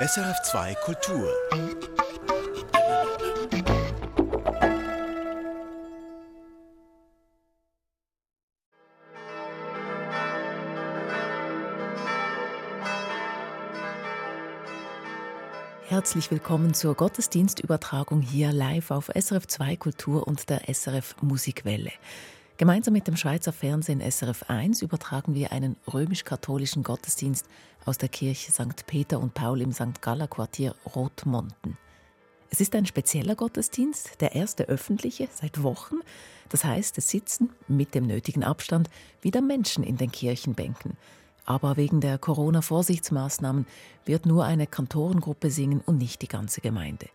SRF2 Kultur. Herzlich willkommen zur Gottesdienstübertragung hier live auf SRF2 Kultur und der SRF Musikwelle. Gemeinsam mit dem Schweizer Fernsehen SRF 1 übertragen wir einen römisch-katholischen Gottesdienst aus der Kirche St. Peter und Paul im St. Galler Quartier Rotmonten. Es ist ein spezieller Gottesdienst, der erste öffentliche seit Wochen. Das heißt, es sitzen mit dem nötigen Abstand wieder Menschen in den Kirchenbänken. Aber wegen der Corona-Vorsichtsmaßnahmen wird nur eine Kantorengruppe singen und nicht die ganze Gemeinde.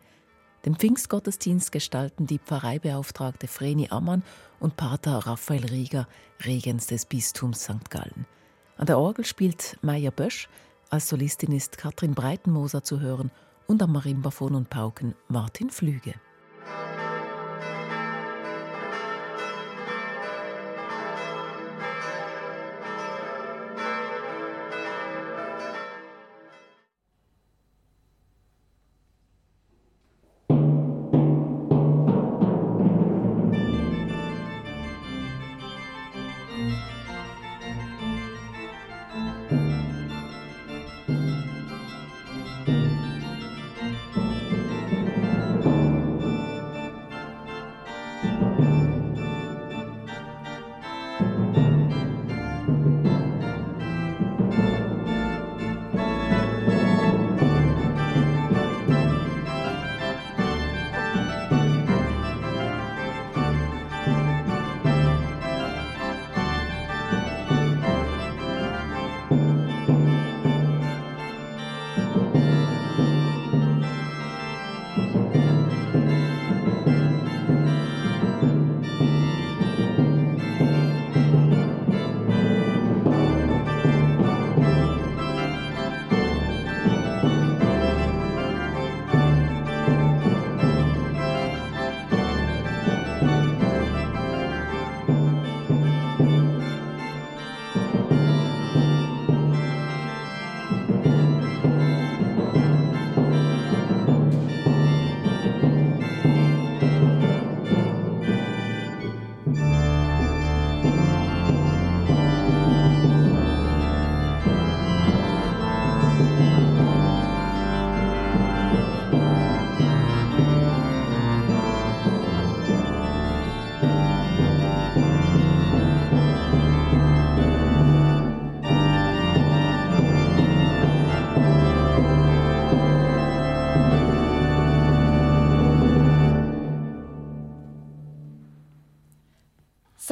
Den Pfingstgottesdienst gestalten die Pfarreibeauftragte Vreni Ammann und Pater Raphael Rieger, Regens des Bistums St. Gallen. An der Orgel spielt Maya Bösch, als Solistin ist Katrin Breitenmoser zu hören und am Marimbaphon und Pauken Martin Flüge.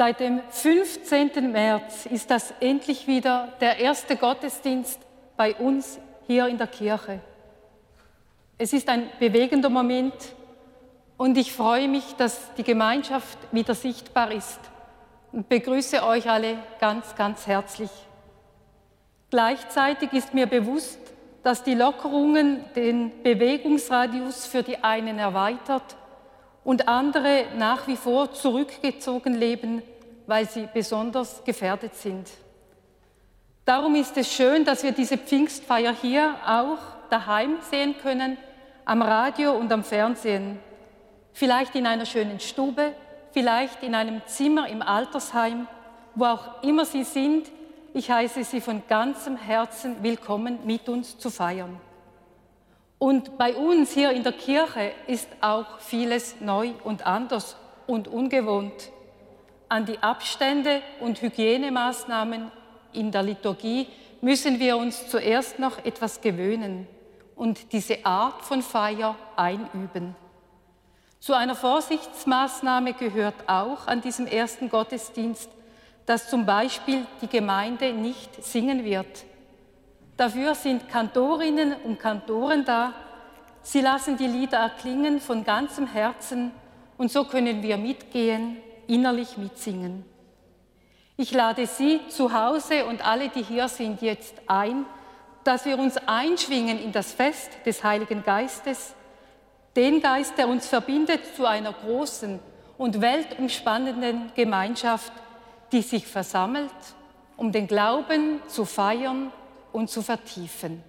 Seit dem 15. März ist das endlich wieder der erste Gottesdienst bei uns hier in der Kirche. Es ist ein bewegender Moment und ich freue mich, dass die Gemeinschaft wieder sichtbar ist und begrüße euch alle ganz, ganz herzlich. Gleichzeitig ist mir bewusst, dass die Lockerungen den Bewegungsradius für die einen erweitert und andere nach wie vor zurückgezogen leben, weil sie besonders gefährdet sind. Darum ist es schön, dass wir diese Pfingstfeier hier auch daheim sehen können, am Radio und am Fernsehen. Vielleicht in einer schönen Stube, vielleicht in einem Zimmer im Altersheim, wo auch immer Sie sind. Ich heiße Sie von ganzem Herzen willkommen, mit uns zu feiern. Und bei uns hier in der Kirche ist auch vieles neu und anders und ungewohnt. An die Abstände und Hygienemaßnahmen in der Liturgie müssen wir uns zuerst noch etwas gewöhnen und diese Art von Feier einüben. Zu einer Vorsichtsmaßnahme gehört auch an diesem ersten Gottesdienst, dass zum Beispiel die Gemeinde nicht singen wird. Dafür sind Kantorinnen und Kantoren da. Sie lassen die Lieder erklingen von ganzem Herzen und so können wir mitgehen innerlich mitsingen. Ich lade Sie zu Hause und alle, die hier sind, jetzt ein, dass wir uns einschwingen in das Fest des Heiligen Geistes, den Geist, der uns verbindet zu einer großen und weltumspannenden Gemeinschaft, die sich versammelt, um den Glauben zu feiern und zu vertiefen.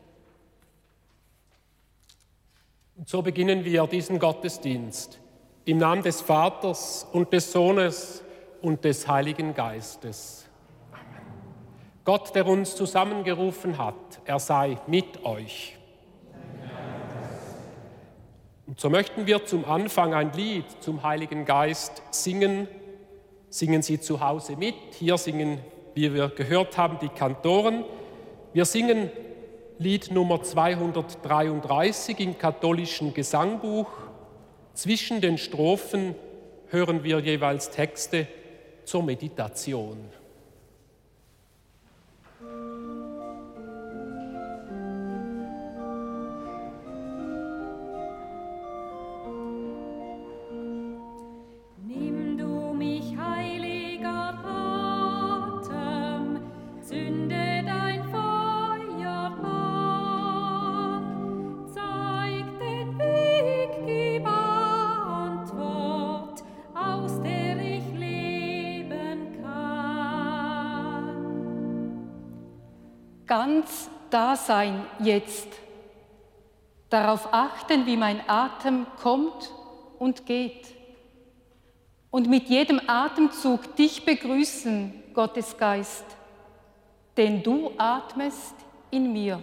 Und so beginnen wir diesen Gottesdienst im Namen des Vaters und des Sohnes und des Heiligen Geistes. Amen. Gott, der uns zusammengerufen hat, er sei mit euch. Und so möchten wir zum Anfang ein Lied zum Heiligen Geist singen. Singen Sie zu Hause mit. Hier singen, wie wir gehört haben, die Kantoren. Wir singen Lied Nummer 233 im katholischen Gesangbuch. Zwischen den Strophen hören wir jeweils Texte zur Meditation. Ganz da sein jetzt. Darauf achten, wie mein Atem kommt und geht. Und mit jedem Atemzug dich begrüßen, Gottes Geist, denn du atmest in mir.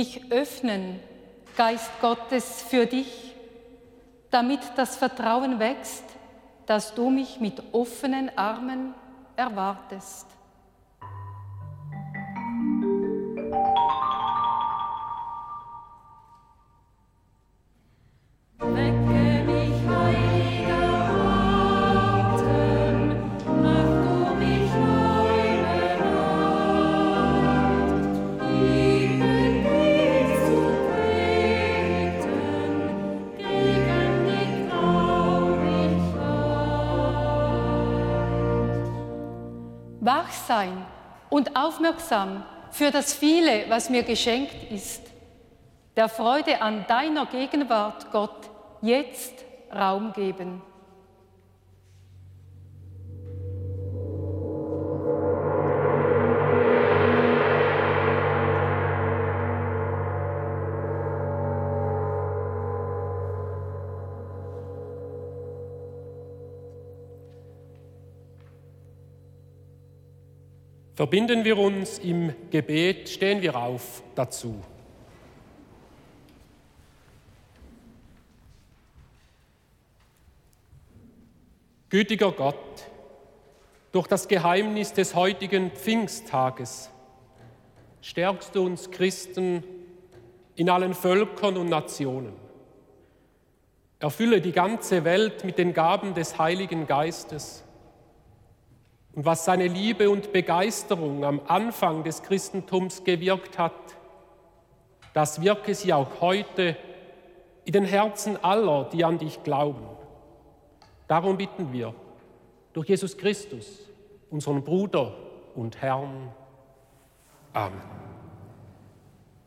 Mich öffnen, Geist Gottes, für dich, damit das Vertrauen wächst, dass du mich mit offenen Armen erwartest. Aufmerksam für das viele, was mir geschenkt ist. Der Freude an deiner Gegenwart, Gott, jetzt Raum geben. Verbinden wir uns im Gebet, stehen wir auf dazu. Gütiger Gott, durch das Geheimnis des heutigen Pfingsttages stärkst du uns Christen in allen Völkern und Nationen. Erfülle die ganze Welt mit den Gaben des Heiligen Geistes und was seine Liebe und Begeisterung am Anfang des Christentums gewirkt hat, das wirke sie auch heute in den Herzen aller, die an dich glauben. Darum bitten wir durch Jesus Christus, unseren Bruder und Herrn. Amen.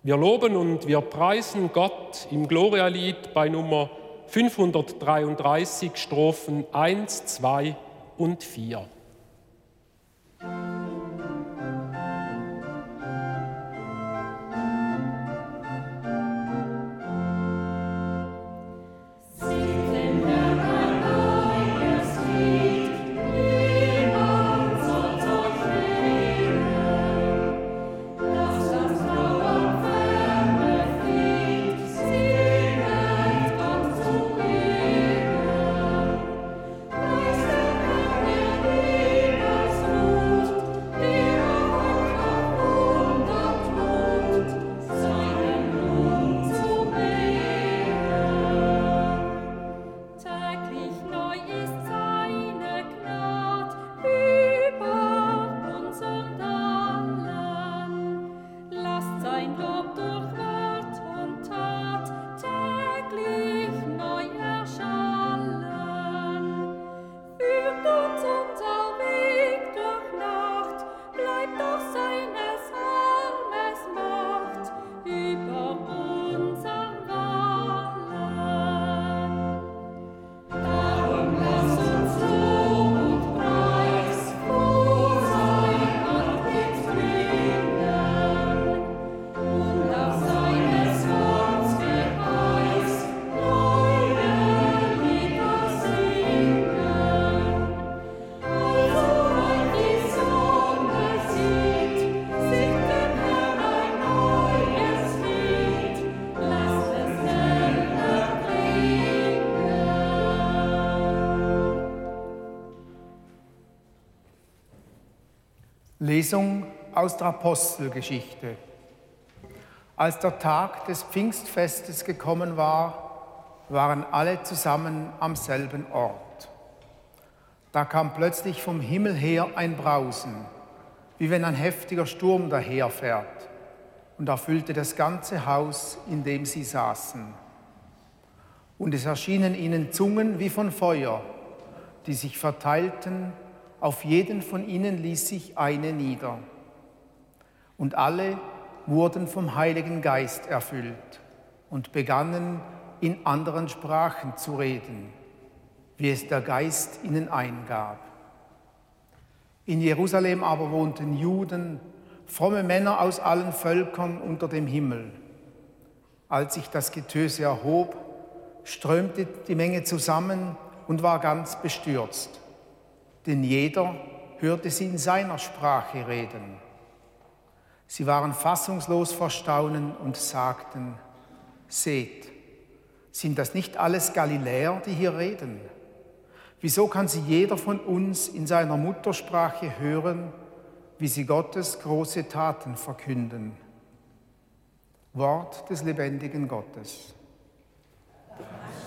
Wir loben und wir preisen Gott im Gloria-Lied bei Nummer 533, Strophen 1, 2 und 4. Lesung aus der Apostelgeschichte. Als der Tag des Pfingstfestes gekommen war, waren alle zusammen am selben Ort. Da kam plötzlich vom Himmel her ein Brausen, wie wenn ein heftiger Sturm daherfährt, und erfüllte das ganze Haus, in dem sie saßen. Und es erschienen ihnen Zungen wie von Feuer, die sich verteilten auf jeden von ihnen ließ sich eine nieder. Und alle wurden vom Heiligen Geist erfüllt und begannen in anderen Sprachen zu reden, wie es der Geist ihnen eingab. In Jerusalem aber wohnten Juden, fromme Männer aus allen Völkern unter dem Himmel. Als sich das Getöse erhob, strömte die Menge zusammen und war ganz bestürzt denn jeder hörte sie in seiner Sprache reden. Sie waren fassungslos vor Staunen und sagten, seht, sind das nicht alles Galiläer, die hier reden? Wieso kann sie jeder von uns in seiner Muttersprache hören, wie sie Gottes große Taten verkünden? Wort des lebendigen Gottes. Pfingsten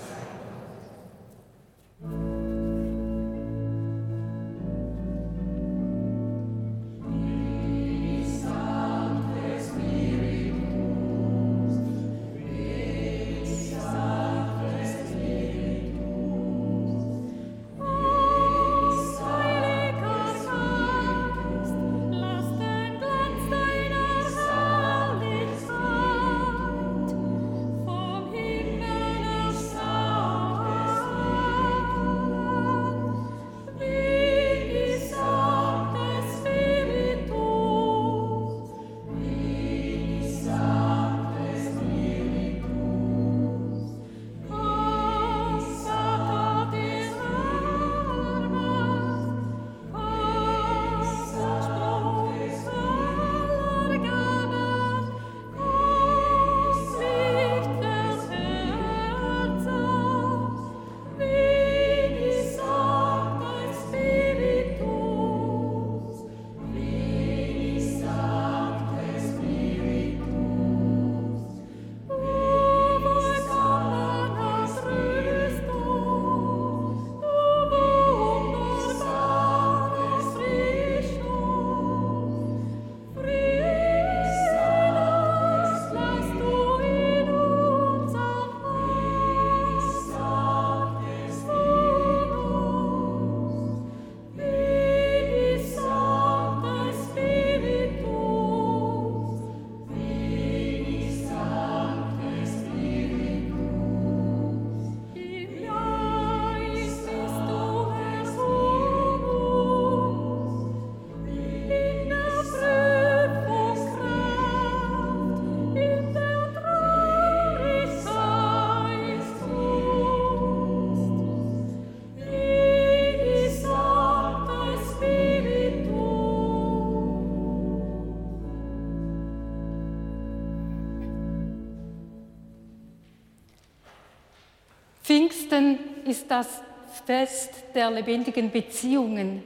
ist das Fest der lebendigen Beziehungen.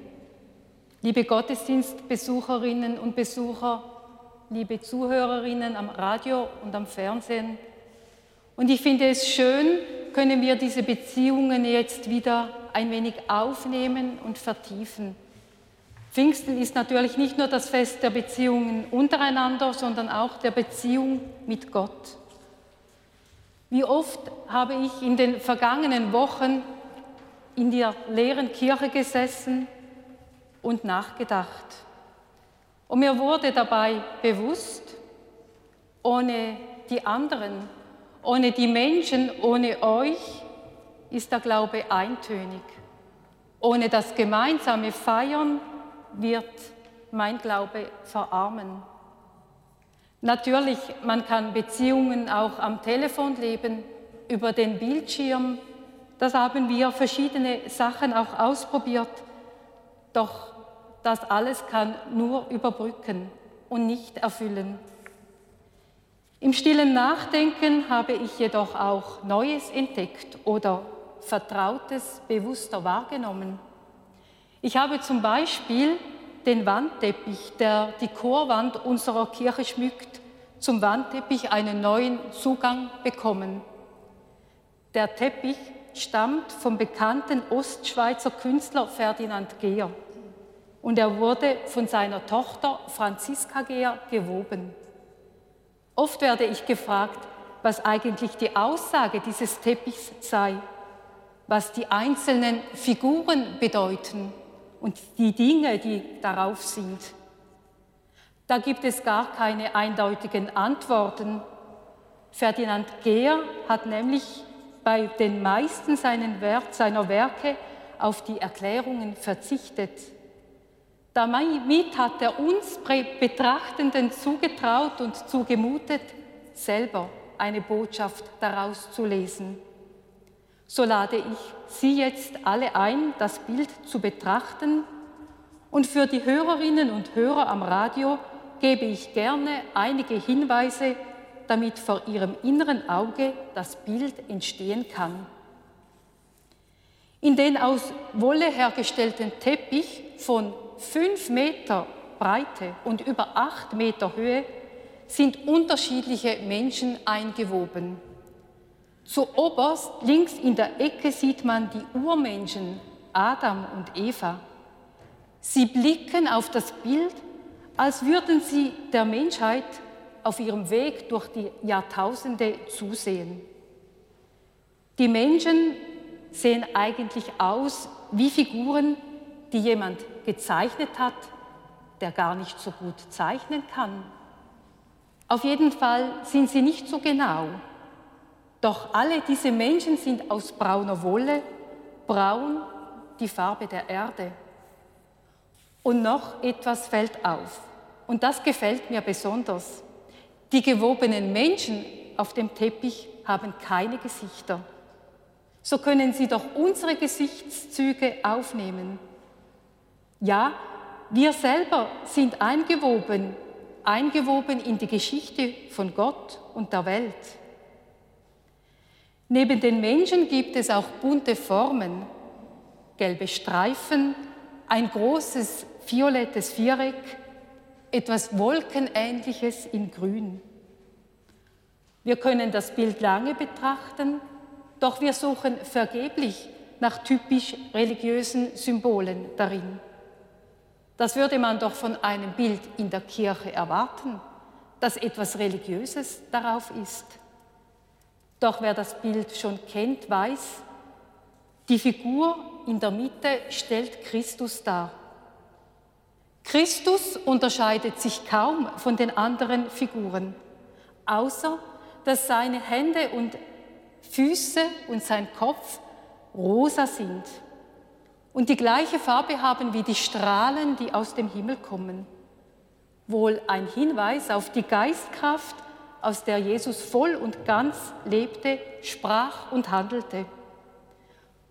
Liebe Gottesdienstbesucherinnen und Besucher, liebe Zuhörerinnen am Radio und am Fernsehen. Und ich finde es schön, können wir diese Beziehungen jetzt wieder ein wenig aufnehmen und vertiefen. Pfingsten ist natürlich nicht nur das Fest der Beziehungen untereinander, sondern auch der Beziehung mit Gott. Wie oft habe ich in den vergangenen Wochen in der leeren Kirche gesessen und nachgedacht. Und mir wurde dabei bewusst, ohne die anderen, ohne die Menschen, ohne euch ist der Glaube eintönig. Ohne das gemeinsame Feiern wird mein Glaube verarmen. Natürlich, man kann Beziehungen auch am Telefon leben, über den Bildschirm. Das haben wir verschiedene Sachen auch ausprobiert. Doch das alles kann nur überbrücken und nicht erfüllen. Im stillen Nachdenken habe ich jedoch auch Neues entdeckt oder Vertrautes bewusster wahrgenommen. Ich habe zum Beispiel den Wandteppich, der die Chorwand unserer Kirche schmückt, zum Wandteppich einen neuen Zugang bekommen. Der Teppich stammt vom bekannten Ostschweizer Künstler Ferdinand Gehr und er wurde von seiner Tochter Franziska Gehr gewoben. Oft werde ich gefragt, was eigentlich die Aussage dieses Teppichs sei, was die einzelnen Figuren bedeuten und die Dinge, die darauf sind. Da gibt es gar keine eindeutigen Antworten. Ferdinand Gehr hat nämlich bei den meisten seiner Werke auf die Erklärungen verzichtet. Damit hat er uns Betrachtenden zugetraut und zugemutet, selber eine Botschaft daraus zu lesen. So lade ich Sie jetzt alle ein, das Bild zu betrachten und für die Hörerinnen und Hörer am Radio gebe ich gerne einige Hinweise, damit vor Ihrem inneren Auge das Bild entstehen kann. In den aus Wolle hergestellten Teppich von fünf Meter Breite und über acht Meter Höhe sind unterschiedliche Menschen eingewoben. Zuoberst links in der Ecke sieht man die Urmenschen Adam und Eva. Sie blicken auf das Bild, als würden sie der Menschheit auf ihrem Weg durch die Jahrtausende zusehen. Die Menschen sehen eigentlich aus wie Figuren, die jemand gezeichnet hat, der gar nicht so gut zeichnen kann. Auf jeden Fall sind sie nicht so genau. Doch alle diese Menschen sind aus brauner Wolle, braun die Farbe der Erde. Und noch etwas fällt auf, und das gefällt mir besonders. Die gewobenen Menschen auf dem Teppich haben keine Gesichter. So können sie doch unsere Gesichtszüge aufnehmen. Ja, wir selber sind eingewoben, eingewoben in die Geschichte von Gott und der Welt. Neben den Menschen gibt es auch bunte Formen, gelbe Streifen, ein großes violettes Viereck, etwas Wolkenähnliches in Grün. Wir können das Bild lange betrachten, doch wir suchen vergeblich nach typisch religiösen Symbolen darin. Das würde man doch von einem Bild in der Kirche erwarten, dass etwas Religiöses darauf ist. Doch wer das Bild schon kennt, weiß, die Figur in der Mitte stellt Christus dar. Christus unterscheidet sich kaum von den anderen Figuren, außer dass seine Hände und Füße und sein Kopf rosa sind und die gleiche Farbe haben wie die Strahlen, die aus dem Himmel kommen. Wohl ein Hinweis auf die Geistkraft, aus der Jesus voll und ganz lebte, sprach und handelte.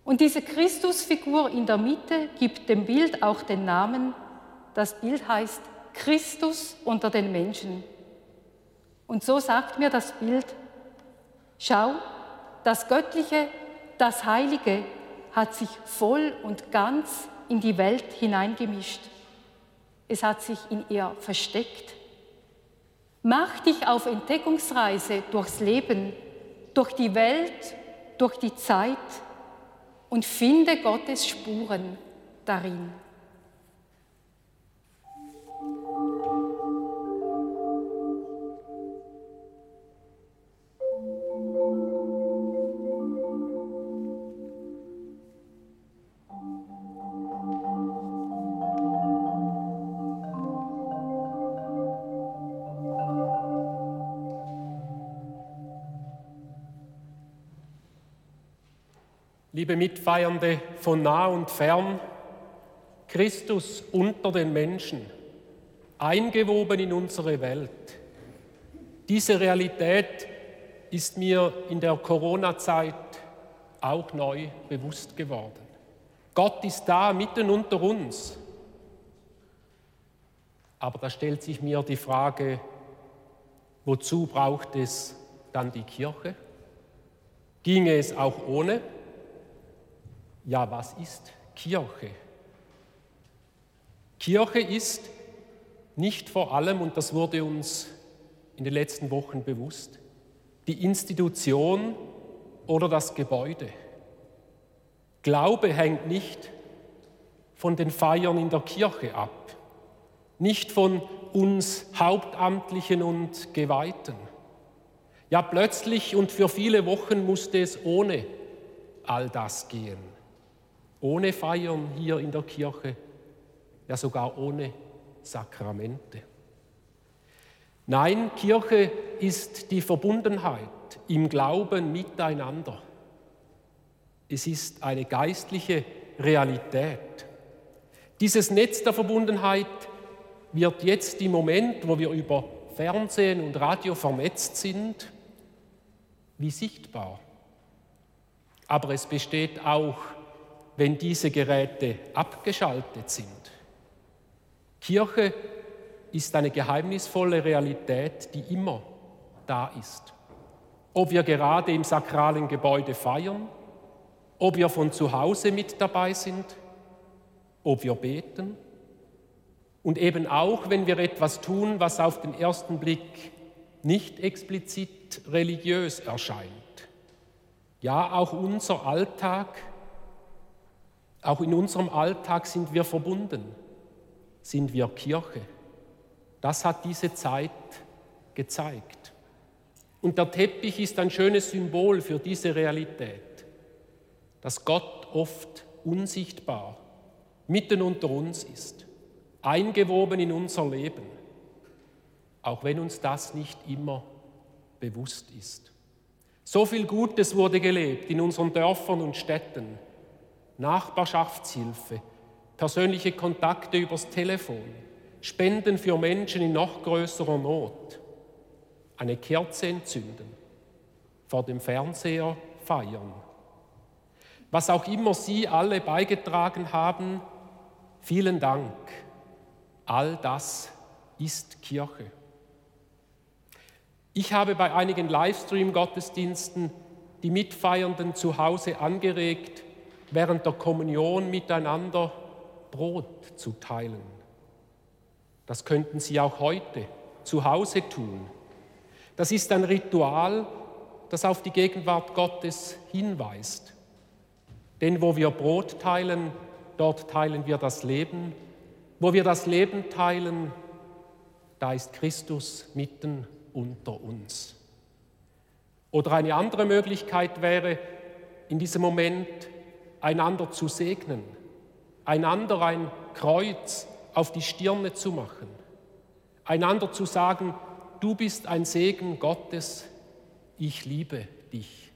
Und diese Christusfigur in der Mitte gibt dem Bild auch den Namen. Das Bild heißt Christus unter den Menschen. Und so sagt mir das Bild, schau, das Göttliche, das Heilige, hat sich voll und ganz in die Welt hineingemischt. Es hat sich in ihr versteckt. Mach dich auf Entdeckungsreise durchs Leben, durch die Welt, durch die Zeit und finde Gottes Spuren darin. Liebe Mitfeiernde von nah und fern, Christus unter den Menschen, eingewoben in unsere Welt. Diese Realität ist mir in der Corona-Zeit auch neu bewusst geworden. Gott ist da mitten unter uns. Aber da stellt sich mir die Frage, wozu braucht es dann die Kirche? Ginge es auch ohne? Ja, was ist Kirche? Kirche ist nicht vor allem, und das wurde uns in den letzten Wochen bewusst, die Institution oder das Gebäude. Glaube hängt nicht von den Feiern in der Kirche ab, nicht von uns Hauptamtlichen und Geweihten. Ja, plötzlich und für viele Wochen musste es ohne all das gehen. Ohne Feiern hier in der Kirche, ja sogar ohne Sakramente. Nein, Kirche ist die Verbundenheit im Glauben miteinander. Es ist eine geistliche Realität. Dieses Netz der Verbundenheit wird jetzt im Moment, wo wir über Fernsehen und Radio vernetzt sind, wie sichtbar. Aber es besteht auch, wenn diese Geräte abgeschaltet sind. Kirche ist eine geheimnisvolle Realität, die immer da ist. Ob wir gerade im sakralen Gebäude feiern, ob wir von zu Hause mit dabei sind, ob wir beten und eben auch, wenn wir etwas tun, was auf den ersten Blick nicht explizit religiös erscheint. Ja, auch unser Alltag, auch in unserem Alltag sind wir verbunden, sind wir Kirche. Das hat diese Zeit gezeigt. Und der Teppich ist ein schönes Symbol für diese Realität, dass Gott oft unsichtbar mitten unter uns ist, eingewoben in unser Leben, auch wenn uns das nicht immer bewusst ist. So viel Gutes wurde gelebt in unseren Dörfern und Städten. Nachbarschaftshilfe, persönliche Kontakte übers Telefon, Spenden für Menschen in noch größerer Not, eine Kerze entzünden, vor dem Fernseher feiern. Was auch immer Sie alle beigetragen haben, vielen Dank. All das ist Kirche. Ich habe bei einigen Livestream-Gottesdiensten die Mitfeiernden zu Hause angeregt, während der Kommunion miteinander Brot zu teilen. Das könnten Sie auch heute zu Hause tun. Das ist ein Ritual, das auf die Gegenwart Gottes hinweist. Denn wo wir Brot teilen, dort teilen wir das Leben. Wo wir das Leben teilen, da ist Christus mitten unter uns. Oder eine andere Möglichkeit wäre, in diesem Moment einander zu segnen, einander ein Kreuz auf die Stirne zu machen, einander zu sagen, du bist ein Segen Gottes, ich liebe dich.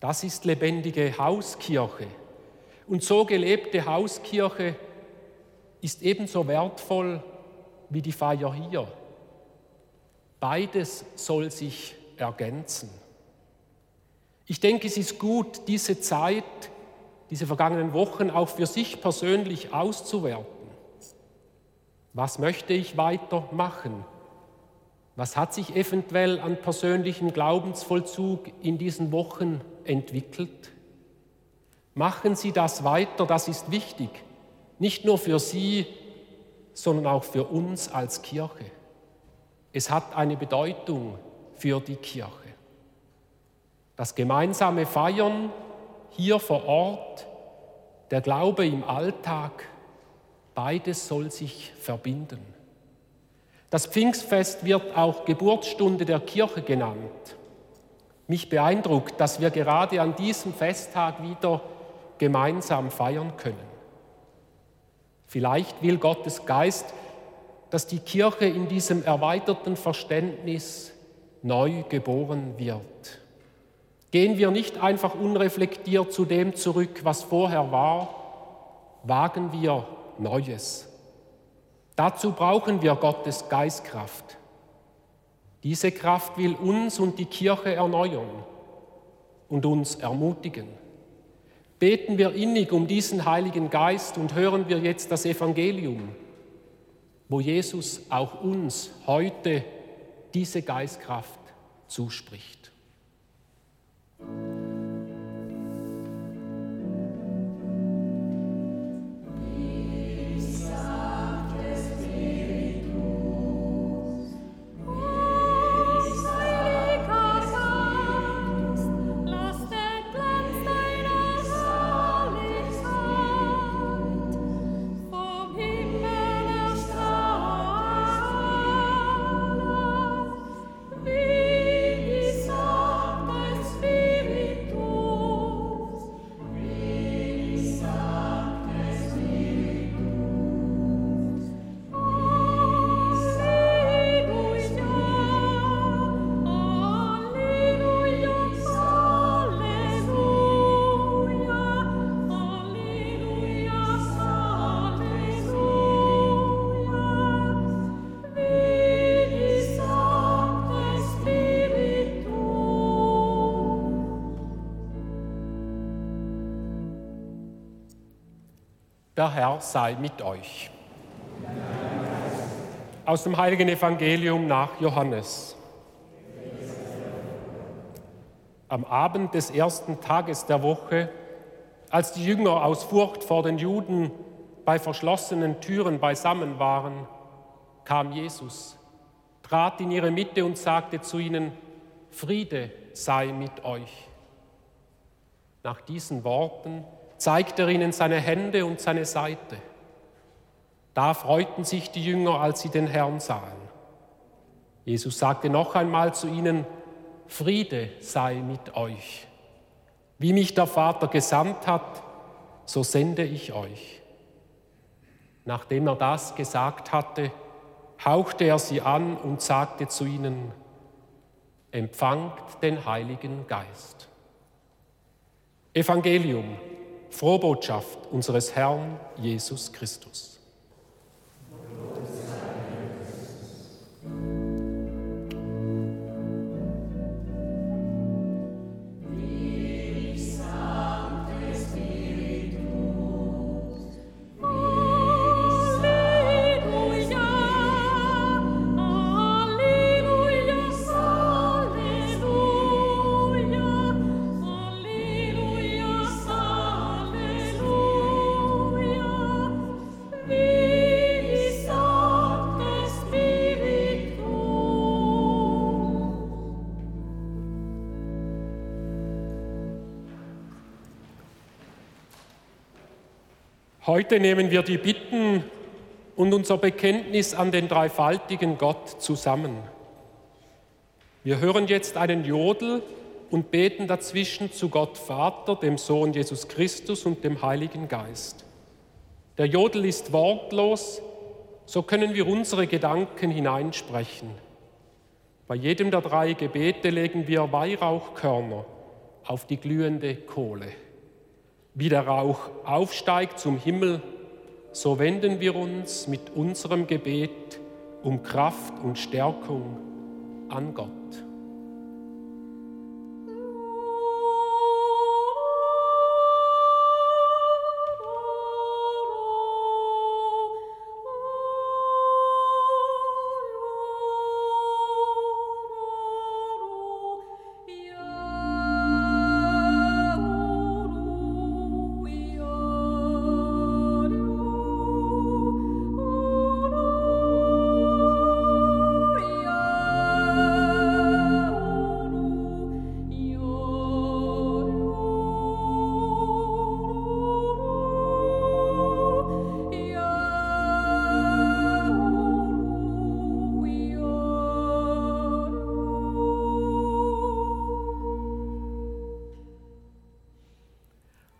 Das ist lebendige Hauskirche. Und so gelebte Hauskirche ist ebenso wertvoll wie die Feier hier. Beides soll sich ergänzen. Ich denke, es ist gut, diese Zeit, diese vergangenen Wochen auch für sich persönlich auszuwerten. Was möchte ich weitermachen? Was hat sich eventuell an persönlichem Glaubensvollzug in diesen Wochen entwickelt? Machen Sie das weiter, das ist wichtig, nicht nur für Sie, sondern auch für uns als Kirche. Es hat eine Bedeutung für die Kirche. Das gemeinsame Feiern hier vor Ort, der Glaube im Alltag, beides soll sich verbinden. Das Pfingstfest wird auch Geburtsstunde der Kirche genannt. Mich beeindruckt, dass wir gerade an diesem Festtag wieder gemeinsam feiern können. Vielleicht will Gottes Geist, dass die Kirche in diesem erweiterten Verständnis neu geboren wird. Gehen wir nicht einfach unreflektiert zu dem zurück, was vorher war, wagen wir Neues. Dazu brauchen wir Gottes Geistkraft. Diese Kraft will uns und die Kirche erneuern und uns ermutigen. Beten wir innig um diesen Heiligen Geist und hören wir jetzt das Evangelium, wo Jesus auch uns heute diese Geistkraft zuspricht. Bye. Der Herr sei mit euch. Aus dem heiligen Evangelium nach Johannes. Am Abend des ersten Tages der Woche, als die Jünger aus Furcht vor den Juden bei verschlossenen Türen beisammen waren, kam Jesus, trat in ihre Mitte und sagte zu ihnen, Friede sei mit euch. Nach diesen Worten zeigte er ihnen seine Hände und seine Seite. Da freuten sich die Jünger, als sie den Herrn sahen. Jesus sagte noch einmal zu ihnen, Friede sei mit euch. Wie mich der Vater gesandt hat, so sende ich euch. Nachdem er das gesagt hatte, hauchte er sie an und sagte zu ihnen, empfangt den Heiligen Geist. Evangelium Frohbotschaft unseres Herrn Jesus Christus. Heute nehmen wir die Bitten und unser Bekenntnis an den dreifaltigen Gott zusammen. Wir hören jetzt einen Jodel und beten dazwischen zu Gott Vater, dem Sohn Jesus Christus und dem Heiligen Geist. Der Jodel ist wortlos, so können wir unsere Gedanken hineinsprechen. Bei jedem der drei Gebete legen wir Weihrauchkörner auf die glühende Kohle. Wie der Rauch aufsteigt zum Himmel, so wenden wir uns mit unserem Gebet um Kraft und Stärkung an Gott.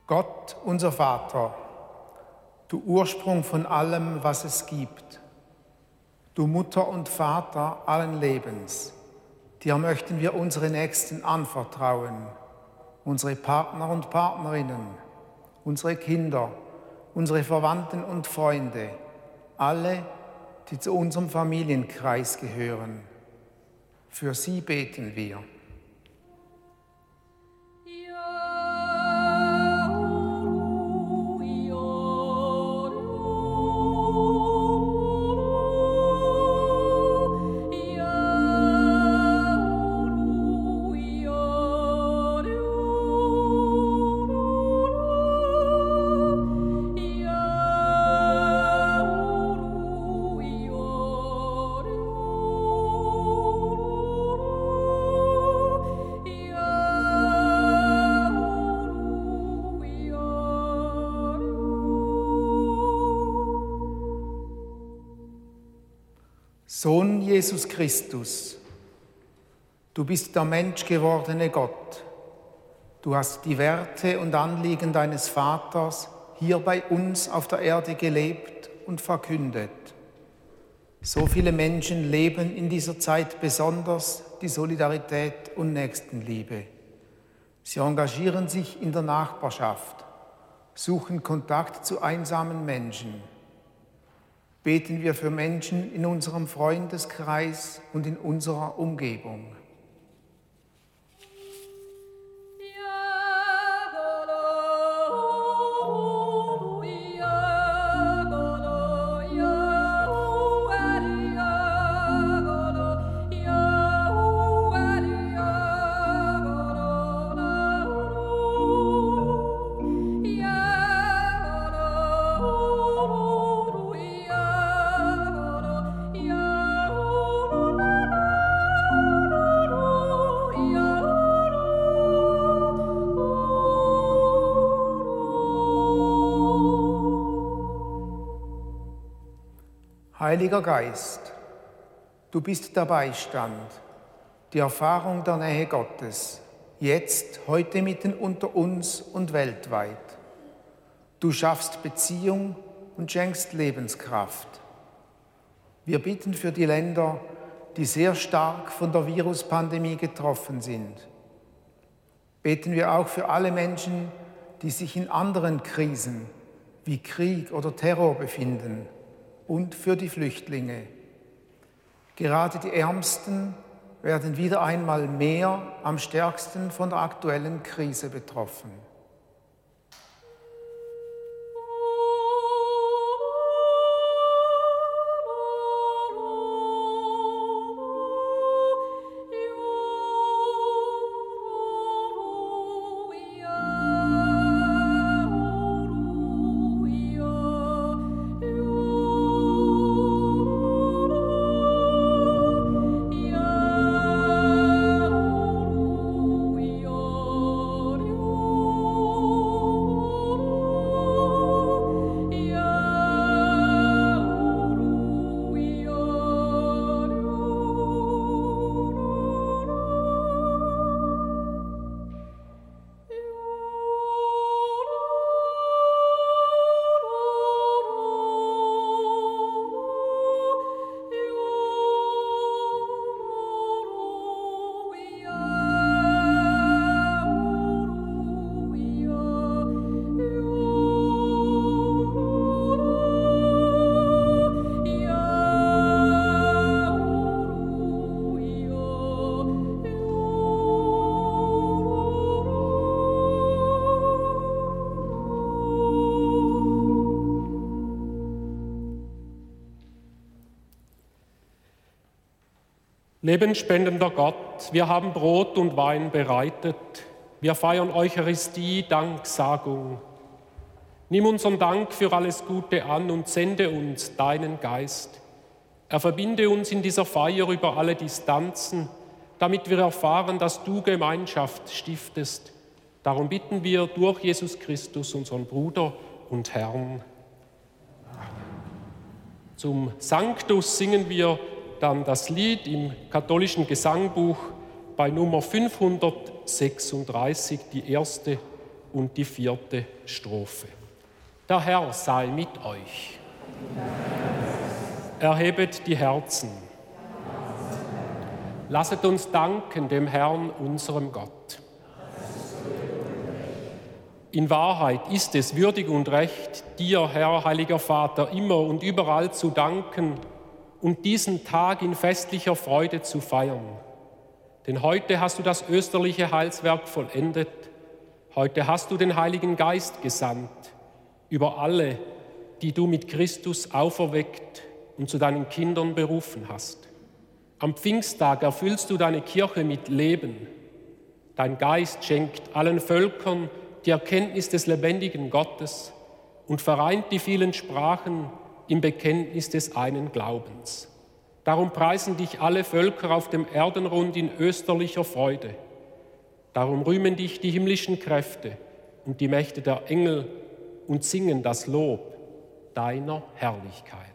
Gott, unser Vater, du Ursprung von allem, was es gibt, du Mutter und Vater allen Lebens, dir möchten wir unsere Nächsten anvertrauen, unsere Partner und Partnerinnen, unsere Kinder, unsere Verwandten und Freunde, alle, die zu unserem Familienkreis gehören. Für sie beten wir. Jesus Christus, du bist der menschgewordene Gott. Du hast die Werte und Anliegen deines Vaters hier bei uns auf der Erde gelebt und verkündet. So viele Menschen leben in dieser Zeit besonders die Solidarität und Nächstenliebe. Sie engagieren sich in der Nachbarschaft, suchen Kontakt zu einsamen Menschen beten wir für Menschen in unserem Freundeskreis und in unserer Umgebung. Heiliger Geist, du bist der Beistand, die Erfahrung der Nähe Gottes, jetzt, heute mitten unter uns und weltweit. Du schaffst Beziehung und schenkst Lebenskraft. Wir bitten für die Länder, die sehr stark von der Viruspandemie getroffen sind. Beten wir auch für alle Menschen, die sich in anderen Krisen wie Krieg oder Terror befinden und für die Flüchtlinge. Gerade die Ärmsten werden wieder einmal mehr am stärksten von der aktuellen Krise betroffen. Lebenspendender Gott, wir haben Brot und Wein bereitet. Wir feiern Eucharistie, Danksagung. Nimm unseren Dank für alles Gute an und sende uns deinen Geist. Er verbinde uns in dieser Feier über alle Distanzen, damit wir erfahren, dass du Gemeinschaft stiftest. Darum bitten wir durch Jesus Christus, unseren Bruder und Herrn. Zum Sanctus singen wir dann das Lied im katholischen Gesangbuch bei Nummer 536, die erste und die vierte Strophe. Der Herr sei mit euch. Erhebet die Herzen. Lasset uns danken dem Herrn, unserem Gott. In Wahrheit ist es würdig und recht, dir, Herr, heiliger Vater, immer und überall zu danken, und diesen Tag in festlicher Freude zu feiern. Denn heute hast du das österliche Heilswerk vollendet. Heute hast du den Heiligen Geist gesandt über alle, die du mit Christus auferweckt und zu deinen Kindern berufen hast. Am Pfingsttag erfüllst du deine Kirche mit Leben. Dein Geist schenkt allen Völkern die Erkenntnis des lebendigen Gottes und vereint die vielen Sprachen im Bekenntnis des einen Glaubens. Darum preisen dich alle Völker auf dem Erdenrund in österlicher Freude. Darum rühmen dich die himmlischen Kräfte und die Mächte der Engel und singen das Lob deiner Herrlichkeit.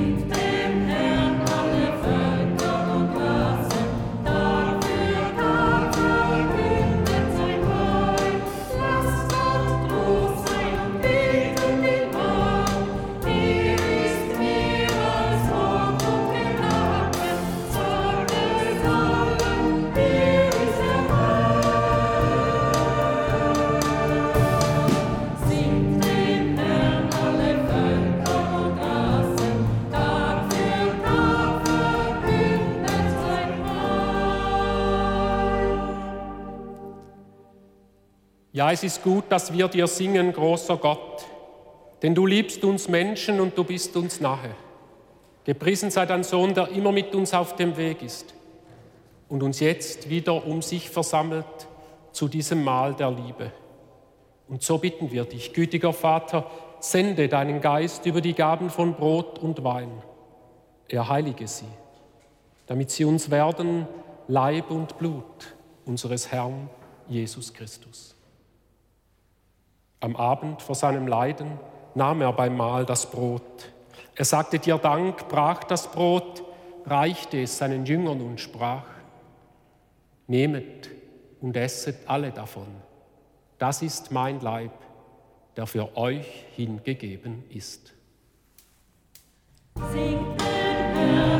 Bye. Ja, es ist gut, dass wir dir singen, großer Gott, denn du liebst uns Menschen und du bist uns nahe. Gepriesen sei dein Sohn, der immer mit uns auf dem Weg ist und uns jetzt wieder um sich versammelt zu diesem Mahl der Liebe. Und so bitten wir dich, gütiger Vater, sende deinen Geist über die Gaben von Brot und Wein. Er heilige sie, damit sie uns werden Leib und Blut unseres Herrn Jesus Christus. Am Abend vor seinem Leiden nahm er beim Mahl das Brot. Er sagte dir Dank, brach das Brot, reichte es seinen Jüngern und sprach, Nehmet und esset alle davon. Das ist mein Leib, der für euch hingegeben ist. Singt den Herrn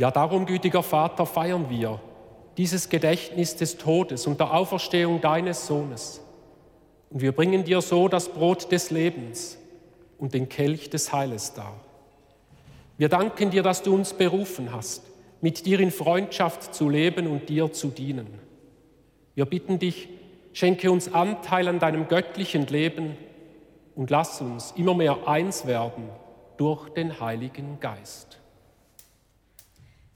Ja, darum, gütiger Vater, feiern wir dieses Gedächtnis des Todes und der Auferstehung deines Sohnes. Und wir bringen dir so das Brot des Lebens und den Kelch des Heiles dar. Wir danken dir, dass du uns berufen hast, mit dir in Freundschaft zu leben und dir zu dienen. Wir bitten dich, schenke uns Anteil an deinem göttlichen Leben und lass uns immer mehr eins werden durch den Heiligen Geist. Singt dem Herrn alle Völker und Rassen, Tag für Tag verkündet sein Heil.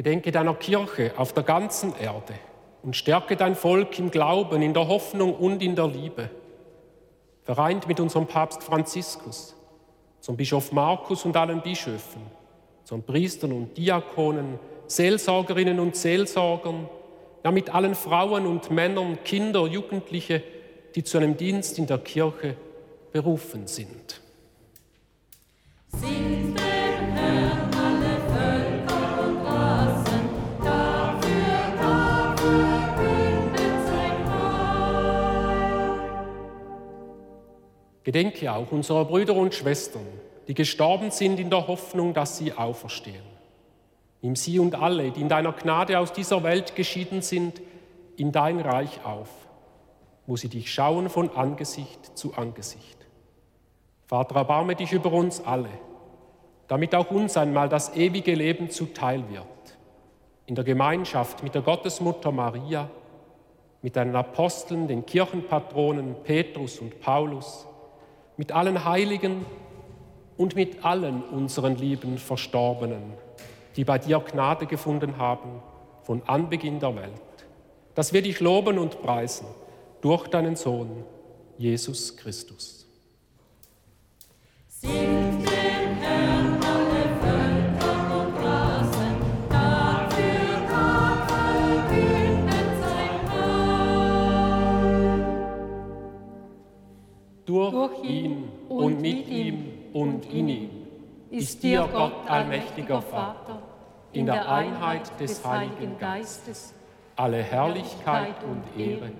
Gedenke deiner Kirche auf der ganzen Erde und stärke dein Volk im Glauben, in der Hoffnung und in der Liebe. Vereint mit unserem Papst Franziskus, zum Bischof Markus und allen Bischöfen, zum Priestern und Diakonen, Seelsorgerinnen und Seelsorgern, ja mit allen Frauen und Männern, Kinder, Jugendliche, die zu einem Dienst in der Kirche berufen sind. Singt. Gedenke auch unserer Brüder und Schwestern, die gestorben sind in der Hoffnung, dass sie auferstehen. Nimm sie und alle, die in deiner Gnade aus dieser Welt geschieden sind, in dein Reich auf, wo sie dich schauen von Angesicht zu Angesicht. Vater, erbarme dich über uns alle, damit auch uns einmal das ewige Leben zuteil wird, in der Gemeinschaft mit der Gottesmutter Maria, mit deinen Aposteln, den Kirchenpatronen Petrus und Paulus, mit allen Heiligen und mit allen unseren lieben Verstorbenen die bei dir Gnade gefunden haben von Anbeginn der Welt. Dass wir dich loben und preisen durch deinen Sohn, Jesus Christus. Singt dem Herrn alle Völker und Rassen, Tag für Tag verkündet sein Heil. Durch, durch ihn und mit ihm und in ihm ist dir Gott allmächtiger Vater, in der Einheit des Heiligen Geistes, alle Herrlichkeit und Ehre,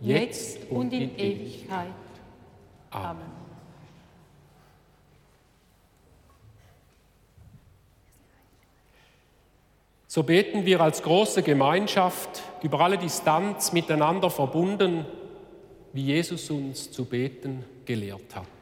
jetzt und in Ewigkeit. Amen. So beten wir als große Gemeinschaft über alle Distanz miteinander verbunden, wie Jesus uns zu beten gelehrt hat.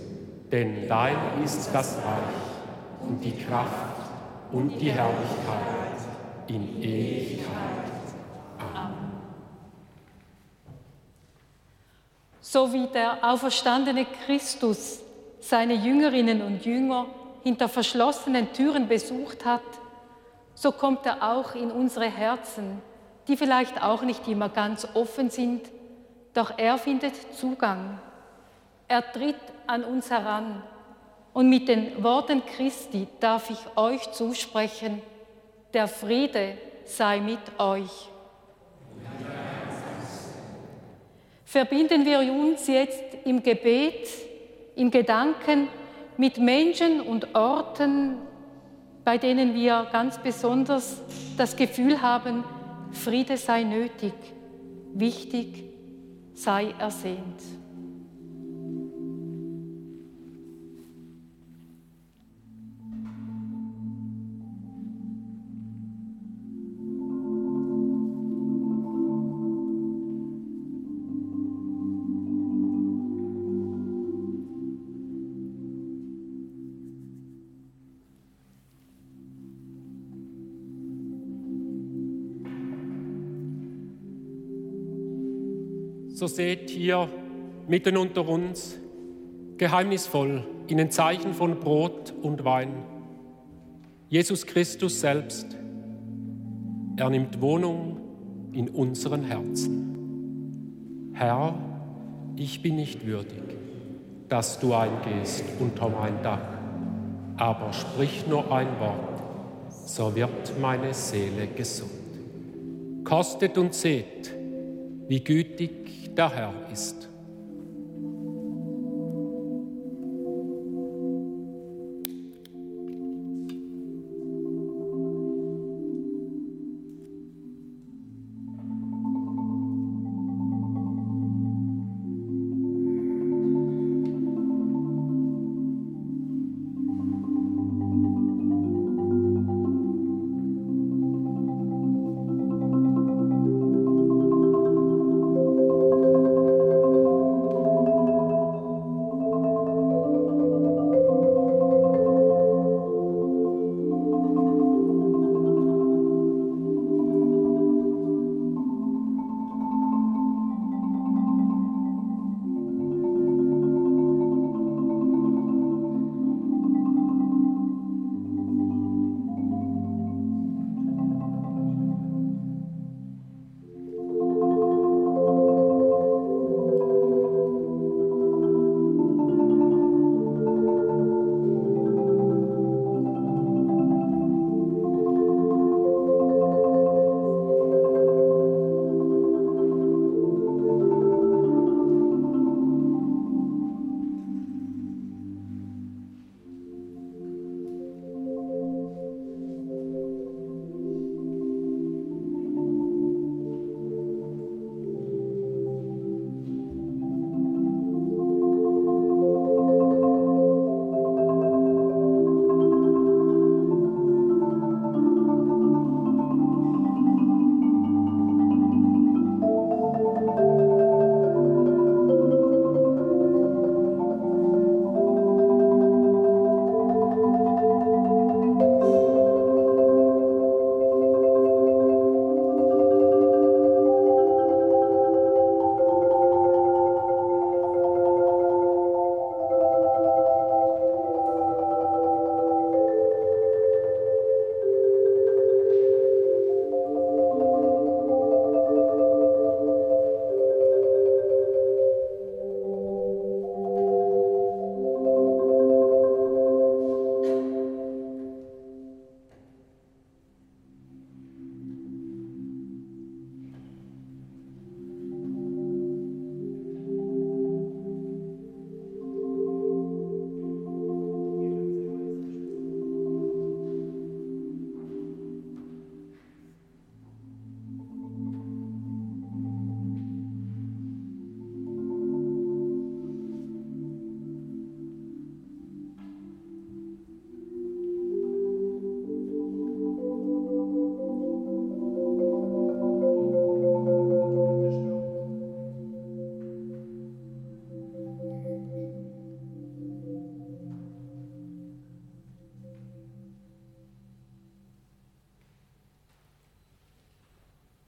Denn dein ist das Reich und die Kraft und die Herrlichkeit in Ewigkeit. Amen. So wie der auferstandene Christus seine Jüngerinnen und Jünger hinter verschlossenen Türen besucht hat, so kommt er auch in unsere Herzen, die vielleicht auch nicht immer ganz offen sind, doch er findet Zugang. Er tritt an uns heran und mit den Worten Christi darf ich euch zusprechen, der Friede sei mit euch. Verbinden wir uns jetzt im Gebet, im Gedanken mit Menschen und Orten, bei denen wir ganz besonders das Gefühl haben, Friede sei nötig, wichtig sei ersehnt. So seht hier mitten unter uns, geheimnisvoll in den Zeichen von Brot und Wein, Jesus Christus selbst. Er nimmt Wohnung in unseren Herzen. Herr, ich bin nicht würdig, dass du eingehst unter mein Dach, aber sprich nur ein Wort, so wird meine Seele gesund. Kostet und seht, wie gütig der Herr ist.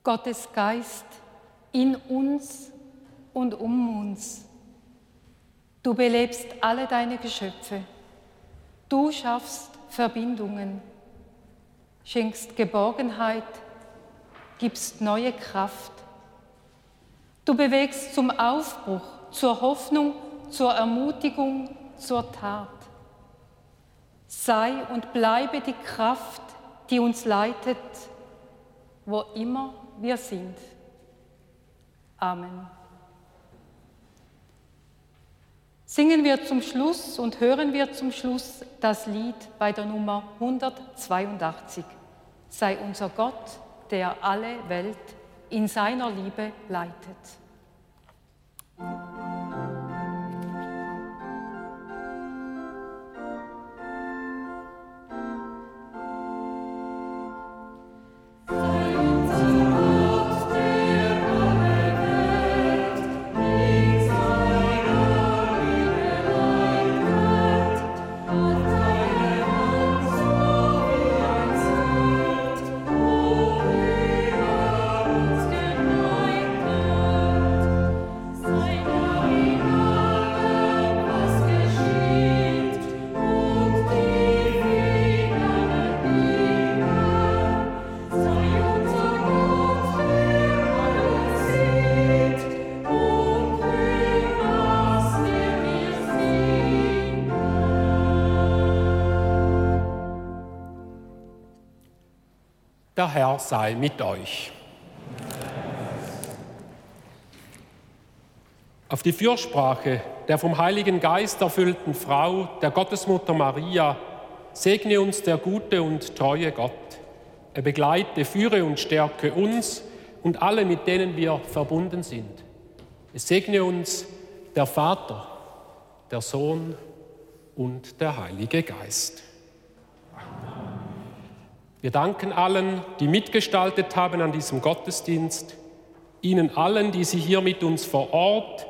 Gottes Geist in uns und um uns. Du belebst alle deine Geschöpfe. Du schaffst Verbindungen, schenkst Geborgenheit, gibst neue Kraft. Du bewegst zum Aufbruch, zur Hoffnung, zur Ermutigung, zur Tat. Sei und bleibe die Kraft, die uns leitet, wo immer wir sind. Amen. Singen wir zum Schluss und hören wir zum Schluss das Lied bei der Nummer 182. Sei unser Gott, der alle Welt in seiner Liebe leitet. Der Herr sei mit euch. Auf die Fürsprache der vom Heiligen Geist erfüllten Frau, der Gottesmutter Maria, segne uns der gute und treue Gott. Er begleite, führe und stärke uns und alle, mit denen wir verbunden sind. Es segne uns der Vater, der Sohn und der Heilige Geist. Wir danken allen, die mitgestaltet haben an diesem Gottesdienst, Ihnen allen, die Sie hier mit uns vor Ort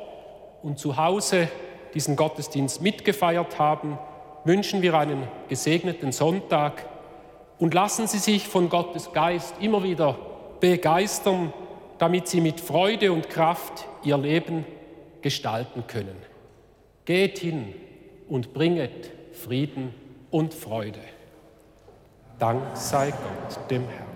und zu Hause diesen Gottesdienst mitgefeiert haben, wünschen wir einen gesegneten Sonntag und lassen Sie sich von Gottes Geist immer wieder begeistern, damit Sie mit Freude und Kraft Ihr Leben gestalten können. Geht hin und bringet Frieden und Freude. Dank sei Gott dem Herrn.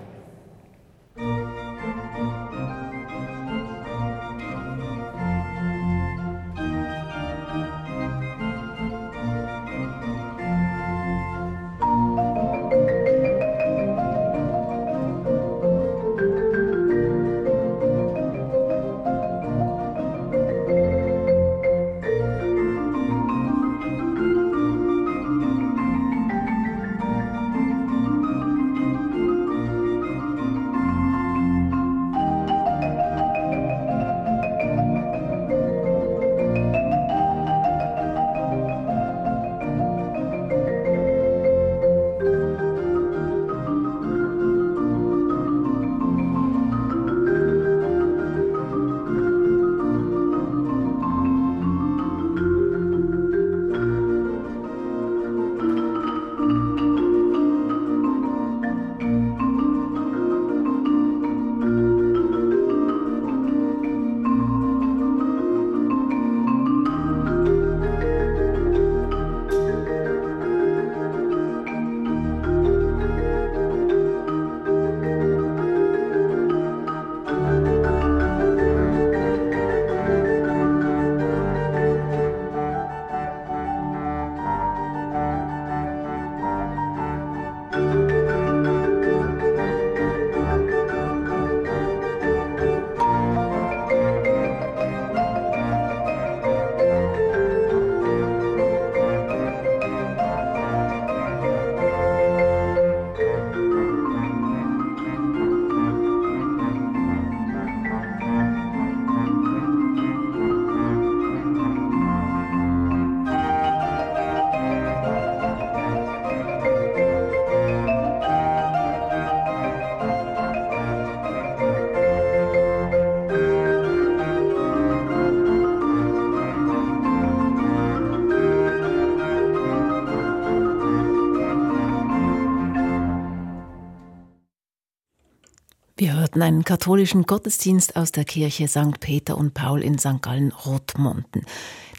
Hörten einen katholischen Gottesdienst aus der Kirche St. Peter und Paul in St. Gallen Rotmonten.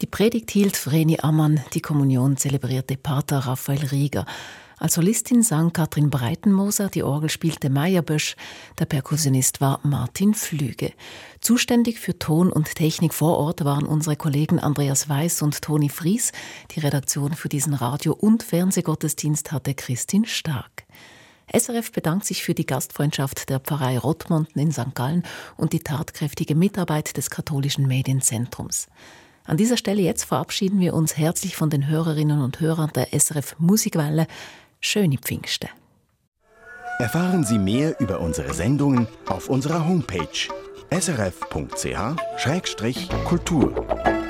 Die Predigt hielt Vreni Ammann, die Kommunion zelebrierte Pater Raphael Rieger. Als Solistin sang Katrin Breitenmoser, die Orgel spielte Meyerbösch, der Perkussionist war Martin Flüge. Zuständig für Ton und Technik vor Ort waren unsere Kollegen Andreas Weiß und Toni Fries. Die Redaktion für diesen Radio- und Fernsehgottesdienst hatte Christine Stark. SRF bedankt sich für die Gastfreundschaft der Pfarrei Rottmonten in St. Gallen und die tatkräftige Mitarbeit des katholischen Medienzentrums. An dieser Stelle jetzt verabschieden wir uns herzlich von den Hörerinnen und Hörern der SRF Musikwelle. Schöne Pfingsten. Erfahren Sie mehr über unsere Sendungen auf unserer Homepage srf.ch-kultur.